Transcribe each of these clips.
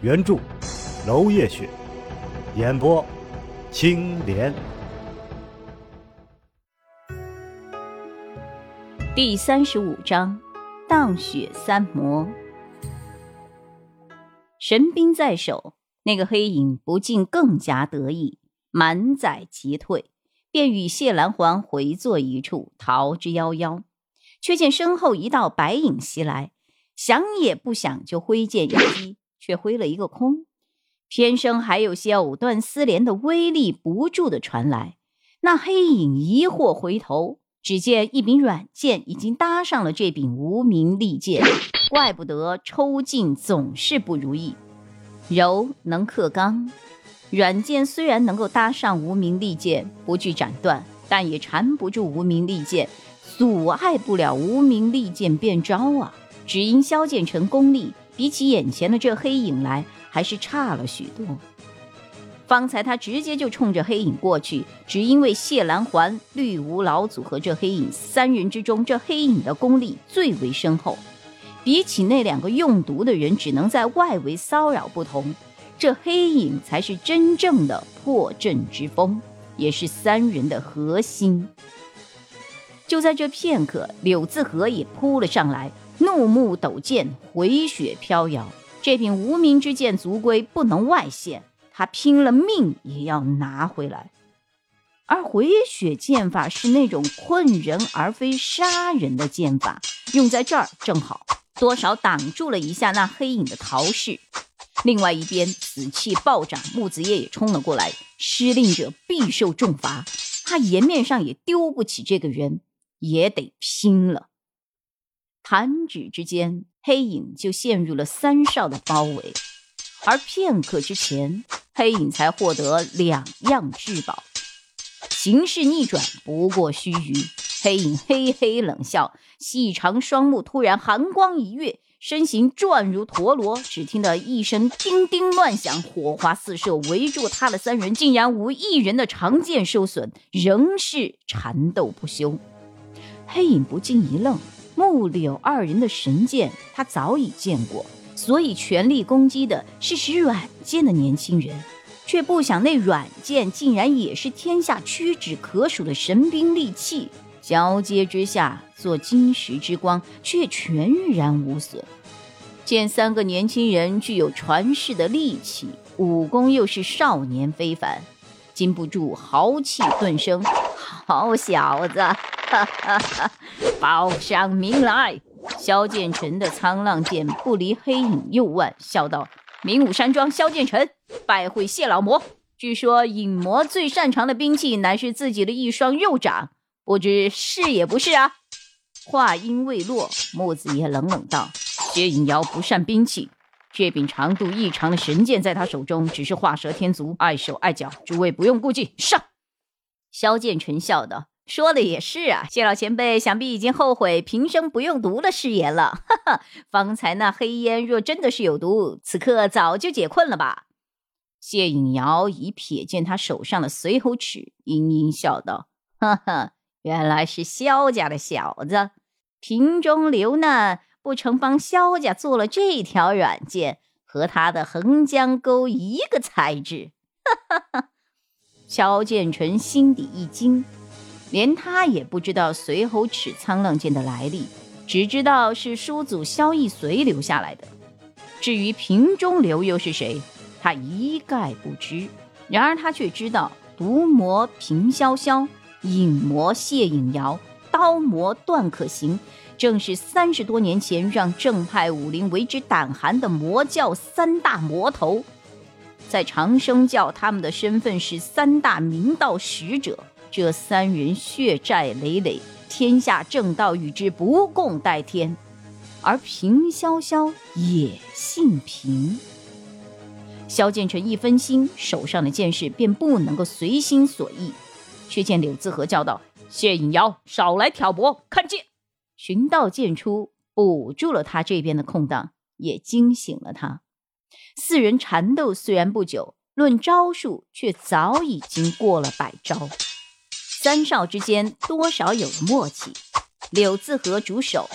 原著楼夜雪，演播青莲。第三十五章，荡雪三魔。神兵在手，那个黑影不禁更加得意。满载急退，便与谢兰环回坐一处，逃之夭夭。却见身后一道白影袭来，想也不想就挥剑一击，却挥了一个空。偏生还有些藕断丝连的威力不住的传来。那黑影疑惑回头，只见一柄软剑已经搭上了这柄无名利剑。怪不得抽劲总是不如意，柔能克刚。软剑虽然能够搭上无名利剑，不惧斩断，但也缠不住无名利剑，阻碍不了无名利剑变招啊！只因萧剑成功力比起眼前的这黑影来，还是差了许多。方才他直接就冲着黑影过去，只因为谢兰环、绿芜老祖和这黑影三人之中，这黑影的功力最为深厚，比起那两个用毒的人只能在外围骚扰不同。这黑影才是真正的破阵之风，也是三人的核心。就在这片刻，柳自和也扑了上来，怒目抖剑，回雪飘摇。这柄无名之剑族规不能外泄，他拼了命也要拿回来。而回雪剑法是那种困人而非杀人的剑法，用在这儿正好，多少挡住了一下那黑影的逃势。另外一边，紫气暴涨，木子叶也冲了过来。失令者必受重罚，他颜面上也丢不起这个人，也得拼了。弹指之间，黑影就陷入了三少的包围。而片刻之前，黑影才获得两样至宝，形势逆转不过须臾。黑影嘿嘿冷笑，细长双目突然寒光一跃。身形转如陀螺，只听得一声叮叮乱响，火花四射，围住他的三人竟然无一人的长剑受损，仍是缠斗不休。黑影不禁一愣，木柳二人的神剑他早已见过，所以全力攻击的是使软剑的年轻人，却不想那软剑竟然也是天下屈指可数的神兵利器。交接之下，做金石之光却全然无损。见三个年轻人具有传世的力气，武功又是少年非凡，禁不住豪气顿生。好小子，哈哈哈！报上名来。萧剑尘的沧浪剑不离黑影右腕，笑道：“明武山庄萧剑尘，拜会谢老魔。据说影魔最擅长的兵器，乃是自己的一双右掌。”不知是也不是啊？话音未落，木子也冷冷道：“薛影瑶不善兵器，这柄长度异常的神剑在他手中，只是画蛇添足，碍手碍脚。诸位不用顾忌，上。”萧剑尘笑道：“说的也是啊，谢老前辈想必已经后悔平生不用毒的誓言了。哈哈，方才那黑烟若真的是有毒，此刻早就解困了吧？”谢影瑶已瞥见他手上的随侯尺，阴阴笑道：“哈哈。”原来是萧家的小子，瓶中流难，不成帮萧家做了这条软剑，和他的横江钩一个材质。哈哈哈！萧剑纯心底一惊，连他也不知道随侯尺沧浪剑的来历，只知道是叔祖萧逸随留下来的。至于瓶中流又是谁，他一概不知。然而他却知道毒魔平潇潇。影魔谢影瑶，刀魔段可行，正是三十多年前让正派武林为之胆寒的魔教三大魔头。在长生教，他们的身份是三大明道使者。这三人血债累累，天下正道与之不共戴天。而平潇潇也姓平。萧剑成一分心，手上的剑势便不能够随心所欲。却见柳自和叫道：“谢隐瑶，少来挑拨，看剑！”寻道剑出，补住了他这边的空档，也惊醒了他。四人缠斗虽然不久，论招数却早已经过了百招。三少之间多少有了默契。柳自和主守，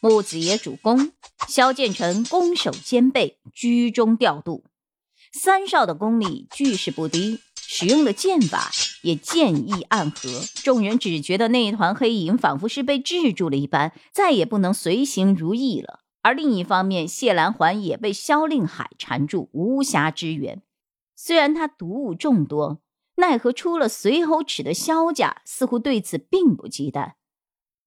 木子野主攻，萧剑成攻守兼备，居中调度。三少的功力俱是不低，使用的剑法也剑意暗合。众人只觉得那一团黑影仿佛是被制住了一般，再也不能随行如意了。而另一方面，谢兰环也被萧令海缠住，无暇支援。虽然他毒物众多，奈何出了随侯尺的萧家似乎对此并不忌惮。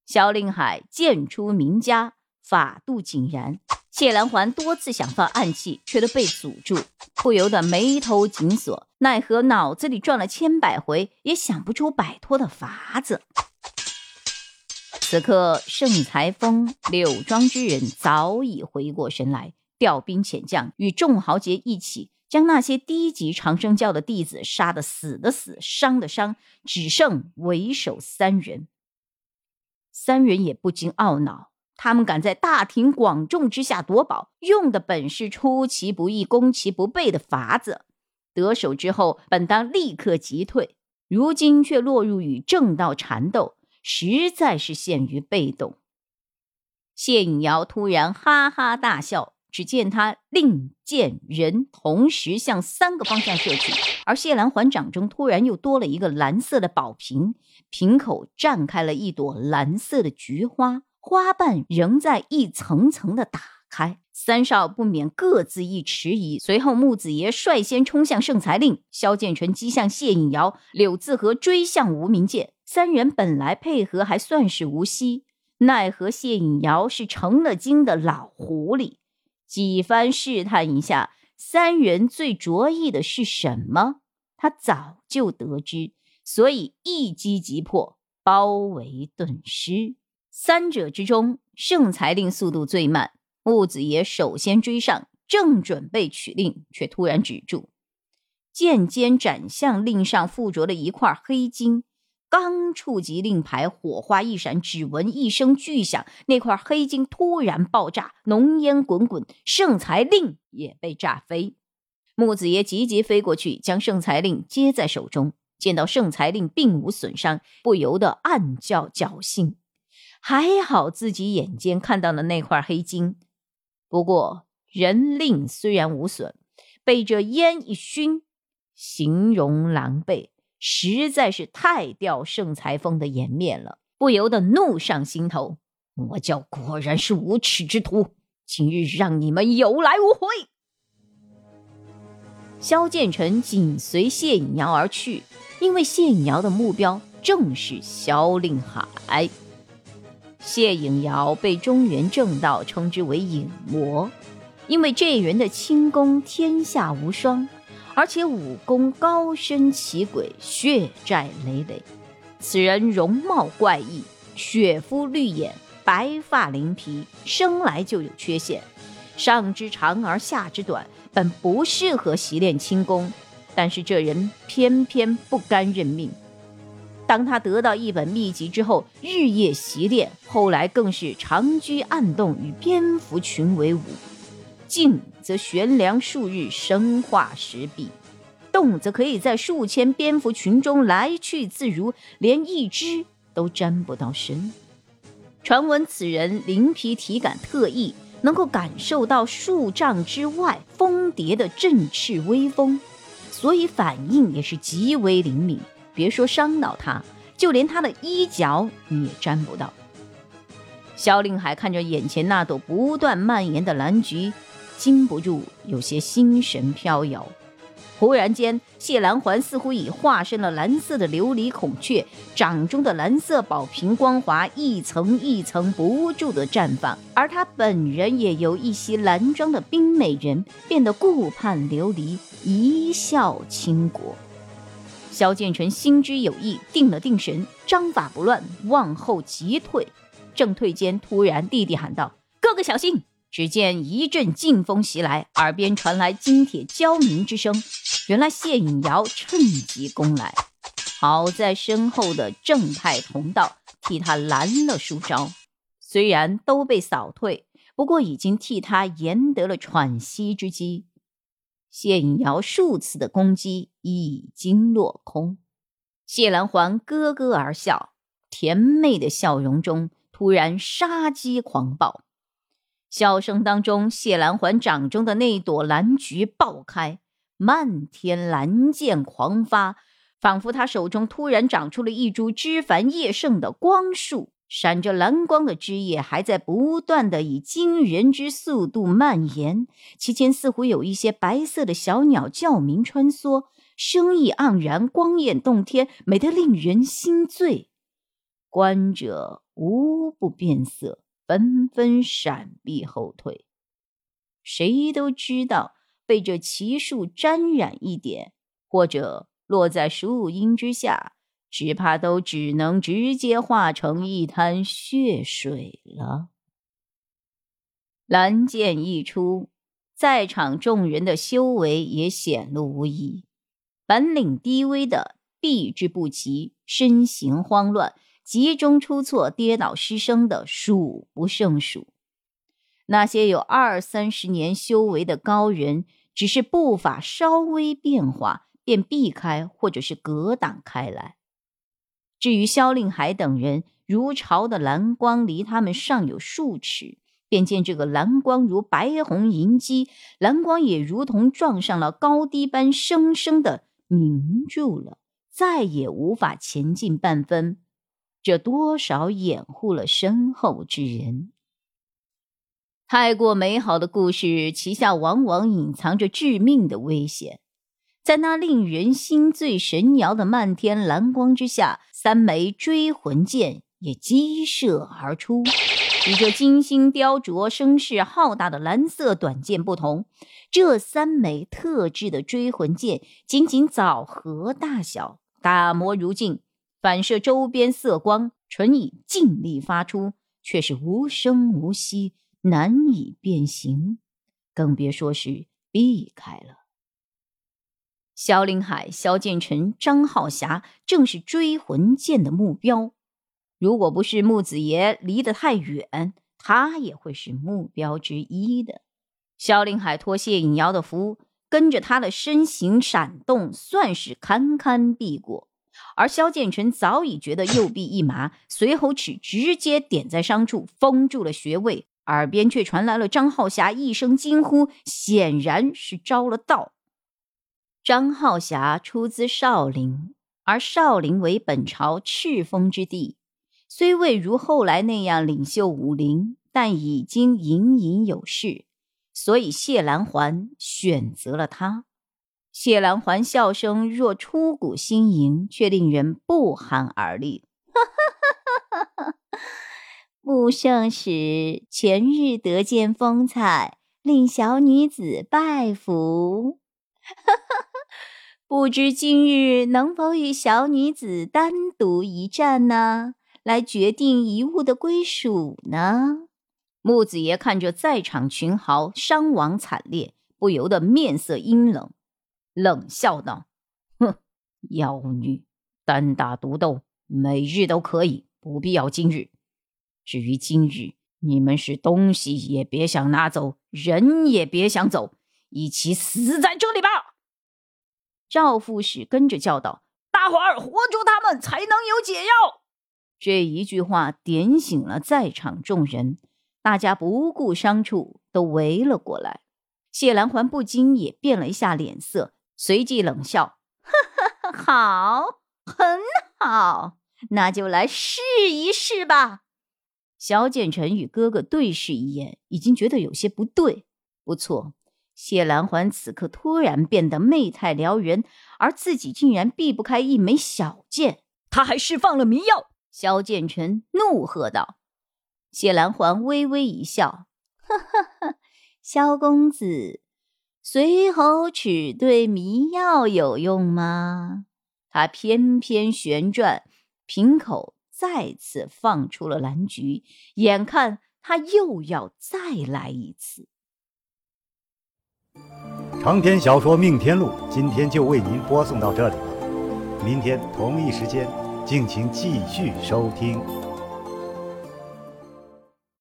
萧令海剑出名家，法度井然。谢兰环多次想放暗器，却都被阻住，不由得眉头紧锁。奈何脑子里转了千百回，也想不出摆脱的法子。此刻，盛才峰、柳庄之人早已回过神来，调兵遣将，与众豪杰一起，将那些低级长生教的弟子杀得死的死，伤的伤，只剩为首三人。三人也不禁懊恼，他们敢在大庭广众之下夺宝，用的本是出其不意、攻其不备的法子。得手之后，本当立刻击退，如今却落入与正道缠斗，实在是陷于被动。谢颖瑶突然哈哈大笑，只见他令剑人同时向三个方向射去，而谢兰环掌中突然又多了一个蓝色的宝瓶。瓶口绽开了一朵蓝色的菊花，花瓣仍在一层层的打开。三少不免各自一迟疑。随后，木子爷率先冲向圣才令，萧剑纯击向谢隐瑶，柳自和追向无名剑。三人本来配合还算是无息，奈何谢隐瑶是成了精的老狐狸，几番试探一下，三人最着意的是什么，他早就得知。所以一击即破，包围顿失。三者之中，圣才令速度最慢。木子爷首先追上，正准备取令，却突然止住，剑尖斩向令上附着的一块黑金。刚触及令牌，火花一闪，只闻一声巨响，那块黑金突然爆炸，浓烟滚滚，圣才令也被炸飞。木子爷急急飞过去，将圣才令接在手中。见到圣才令并无损伤，不由得暗叫侥幸。还好自己眼尖看到了那块黑金。不过人令虽然无损，被这烟一熏，形容狼狈，实在是太掉圣裁峰的颜面了。不由得怒上心头。魔教果然是无耻之徒，今日让你们有来无回。萧剑尘紧随谢隐瑶而去。因为谢颖瑶的目标正是萧令海，谢颖瑶被中原正道称之为影魔，因为这人的轻功天下无双，而且武功高深奇诡，血债累累。此人容貌怪异，雪肤绿眼，白发鳞皮，生来就有缺陷，上肢长而下肢短，本不适合习练轻功。但是这人偏偏不甘认命。当他得到一本秘籍之后，日夜习练，后来更是长居暗洞，与蝙蝠群为伍。静则悬梁数日，生化石壁；动则可以在数千蝙蝠群中来去自如，连一只都沾不到身。传闻此人灵皮体感特异，能够感受到数丈之外蜂蝶的振翅微风。所以反应也是极为灵敏，别说伤到他，就连他的衣角你也沾不到。萧令海看着眼前那朵不断蔓延的蓝菊，禁不住有些心神飘摇。忽然间，谢兰环似乎已化身了蓝色的琉璃孔雀，掌中的蓝色宝瓶光华一层一层不住的绽放，而他本人也由一袭蓝装的冰美人变得顾盼流离，一笑倾国。萧剑尘心知有意，定了定神，章法不乱，往后急退。正退间，突然弟弟喊道：“哥哥小心！”只见一阵劲风袭来，耳边传来金铁交鸣之声。原来谢颖瑶趁机攻来，好在身后的正派同道替他拦了数招，虽然都被扫退，不过已经替他赢得了喘息之机。谢颖瑶数次的攻击已经落空，谢兰环咯咯而笑，甜美的笑容中突然杀机狂暴。笑声当中，谢兰环掌中的那朵蓝菊爆开，漫天蓝箭狂发，仿佛他手中突然长出了一株枝繁叶盛的光树，闪着蓝光的枝叶还在不断的以惊人之速度蔓延，其间似乎有一些白色的小鸟叫鸣穿梭，生意盎然，光艳动天，美得令人心醉，观者无不变色。纷纷闪避后退，谁都知道被这奇树沾染一点，或者落在树荫之下，只怕都只能直接化成一滩血水了。蓝剑一出，在场众人的修为也显露无遗，本领低微的避之不及，身形慌乱。集中出错、跌倒失声的数不胜数。那些有二三十年修为的高人，只是步伐稍微变化，便避开或者是格挡开来。至于萧令海等人，如潮的蓝光离他们尚有数尺，便见这个蓝光如白虹银鸡，蓝光也如同撞上了高低般，生生的凝住了，再也无法前进半分。这多少掩护了身后之人。太过美好的故事，其下往往隐藏着致命的危险。在那令人心醉神摇的漫天蓝光之下，三枚追魂剑也激射而出。与这精心雕琢、声势浩大的蓝色短剑不同，这三枚特制的追魂剑仅仅枣核大小，打磨如镜。反射周边色光，纯以劲力发出，却是无声无息，难以变形，更别说是避开了。萧凌海、萧剑尘、张浩霞正是追魂剑的目标，如果不是木子爷离得太远，他也会是目标之一的。萧凌海托谢影瑶的福，跟着他的身形闪动，算是堪堪避过。而萧剑尘早已觉得右臂一麻，随后尺直接点在伤处，封住了穴位。耳边却传来了张浩霞一声惊呼，显然是招了道。张浩霞出自少林，而少林为本朝赤峰之地，虽未如后来那样领袖武林，但已经隐隐有势，所以谢兰环选择了他。谢兰环笑声若出谷新吟，却令人不寒而栗。不胜使前日得见风采，令小女子拜服。不知今日能否与小女子单独一战呢？来决定遗物的归属呢？木子爷看着在场群豪伤亡惨烈，不由得面色阴冷。冷笑道：“哼，妖女，单打独斗，每日都可以，不必要今日。至于今日，你们是东西也别想拿走，人也别想走，一起死在这里吧！”赵副使跟着叫道：“大伙儿活捉他们，才能有解药。”这一句话点醒了在场众人，大家不顾伤处，都围了过来。谢兰环不禁也变了一下脸色。随即冷笑：“呵呵，好，很好，那就来试一试吧。”萧剑尘与哥哥对视一眼，已经觉得有些不对。不错，谢兰环此刻突然变得媚态撩人，而自己竟然避不开一枚小剑。他还释放了迷药！萧剑尘怒喝道。谢兰环微微一笑：“呵呵呵，萧公子。”随侯齿对迷药有用吗？他翩翩旋转，瓶口再次放出了蓝菊，眼看他又要再来一次。长篇小说《命天录》今天就为您播送到这里了，明天同一时间，敬请继续收听。